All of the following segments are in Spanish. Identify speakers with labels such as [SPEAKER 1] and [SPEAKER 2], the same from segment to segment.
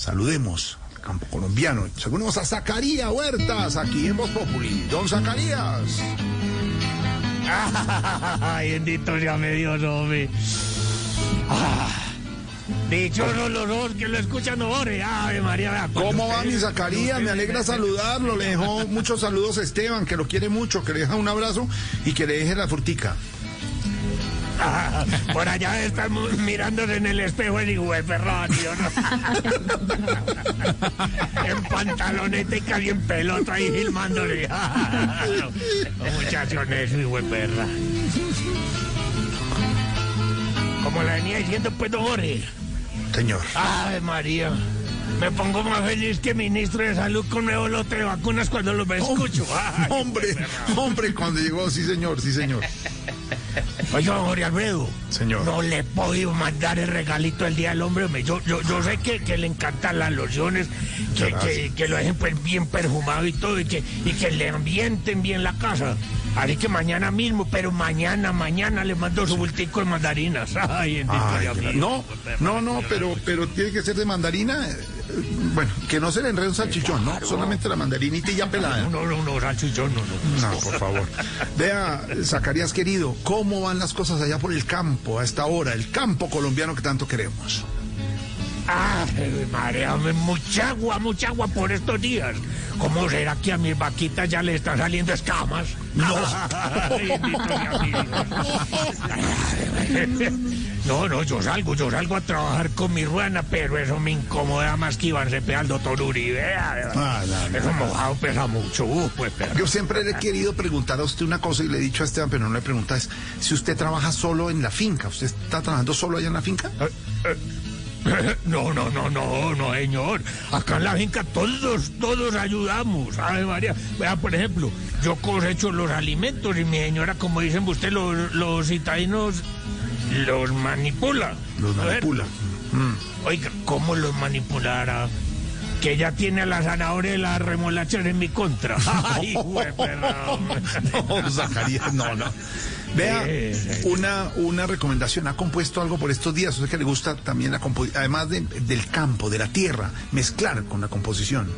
[SPEAKER 1] Saludemos al campo colombiano. Saludemos a Zacarías Huertas aquí en Voz Populi. Don Zacarías.
[SPEAKER 2] Ay, bendito sea mi Dios, hombre. Ah, dichosos los ojos que lo escuchan, ore. Ave María, vea,
[SPEAKER 1] ¿Cómo va mi Zacarías? Me alegra saludarlo. Le dejó muchos saludos a Esteban, que lo quiere mucho, que le deja un abrazo y que le deje la furtica.
[SPEAKER 2] Por allá están mu- mirándose en el espejo el hijo de tío, ¿no? en pantaloneta y casi en pelota ahí filmándole. Ah, no, no, muchacho necio, hijo de perra. Como le venía diciendo, pues, don Jorge.
[SPEAKER 1] Señor.
[SPEAKER 2] Ave María. Me pongo más feliz que ministro de salud con nuevo lote de vacunas cuando lo escucho. Ay,
[SPEAKER 1] Hombre, hombre, cuando llegó, sí señor, sí señor.
[SPEAKER 2] Oiga, Jorge Alfredo.
[SPEAKER 1] Señor.
[SPEAKER 2] No le he podido mandar el regalito del Día del Hombre. Yo, yo, yo sé que, que le encantan las lociones, que, que, que lo dejen pues bien perfumado y todo, y que, y que le ambienten bien la casa. Así que mañana mismo, pero mañana, mañana le mando su bultico de mandarinas. Ay,
[SPEAKER 1] Ay, no, no, no, pero, pero tiene que ser de mandarina. Bueno, que no se le enrede un salchichón, ¿no? Solamente la mandarinita y ya pelada.
[SPEAKER 2] No, no, no, salchichón, no, no.
[SPEAKER 1] No, por favor. Vea, Zacarías querido, ¿cómo van las cosas allá por el campo a esta hora? El campo colombiano que tanto queremos.
[SPEAKER 2] Ay, María, hombre, mucha agua, mucha agua por estos días. ¿Cómo será que a mis vaquitas ya le están saliendo escamas? No. no, no, yo salgo, yo salgo a trabajar con mi ruana, pero eso me incomoda más que Iván Cepeda al doctor Uribe.
[SPEAKER 1] Ah, no, no,
[SPEAKER 2] Eso mojado pesa mucho. Uf, pues, pero-
[SPEAKER 1] Yo siempre le he querido preguntar a usted una cosa y le he dicho a Esteban, pero no le pregunta es si usted trabaja solo en la finca. ¿Usted está trabajando solo allá en la finca?
[SPEAKER 2] No, no, no, no, no, señor. Acá en la finca todos, todos ayudamos. Ay, María. Vea, por ejemplo, yo cosecho los alimentos y mi señora, como dicen usted, los, los citadinos los manipula.
[SPEAKER 1] Los manipula.
[SPEAKER 2] Oiga, ¿cómo los manipulará? Que ella tiene a la zanahoria y las remolachas en mi contra. Ay, güey.
[SPEAKER 1] No, Zacarías, no, no. Vea, una, una recomendación. ¿Ha compuesto algo por estos días? O sea que le gusta también la composición, además de- del campo, de la tierra, mezclar con la composición.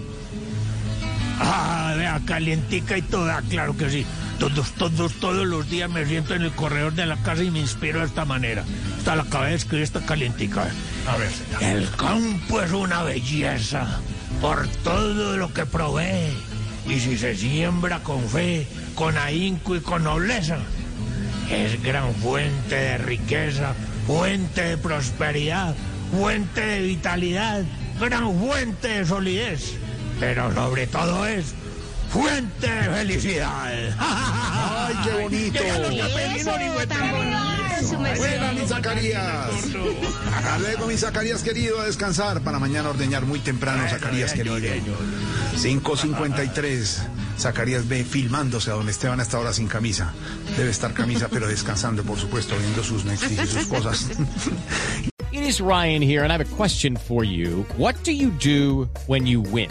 [SPEAKER 2] Ah, vea, calientica y toda, claro que sí. Todos, todos, todos los días me siento en el corredor de la casa y me inspiro de esta manera. Hasta la cabeza escribir esta calientica.
[SPEAKER 1] A ver, señor.
[SPEAKER 2] El campo es una belleza por todo lo que provee. Y si se siembra con fe, con ahínco y con nobleza, es gran fuente de riqueza, fuente de prosperidad, fuente de vitalidad, gran fuente de solidez. Pero sobre todo es fuente de felicidad.
[SPEAKER 1] ¡Ay, qué bonito!
[SPEAKER 2] Llegan los capelinos y hueperones.
[SPEAKER 1] Buena, mi Zacarías. Hasta luego, mi Zacarías querido, a descansar para mañana ordeñar muy temprano, Zacarías querido. 5.53. Zacarías ve filmándose a don Esteban hasta ahora sin camisa. Debe estar camisa, pero descansando, por supuesto, viendo sus Netflix y sus cosas.
[SPEAKER 3] It is Ryan here, and I have a question for you. What do you do when you win?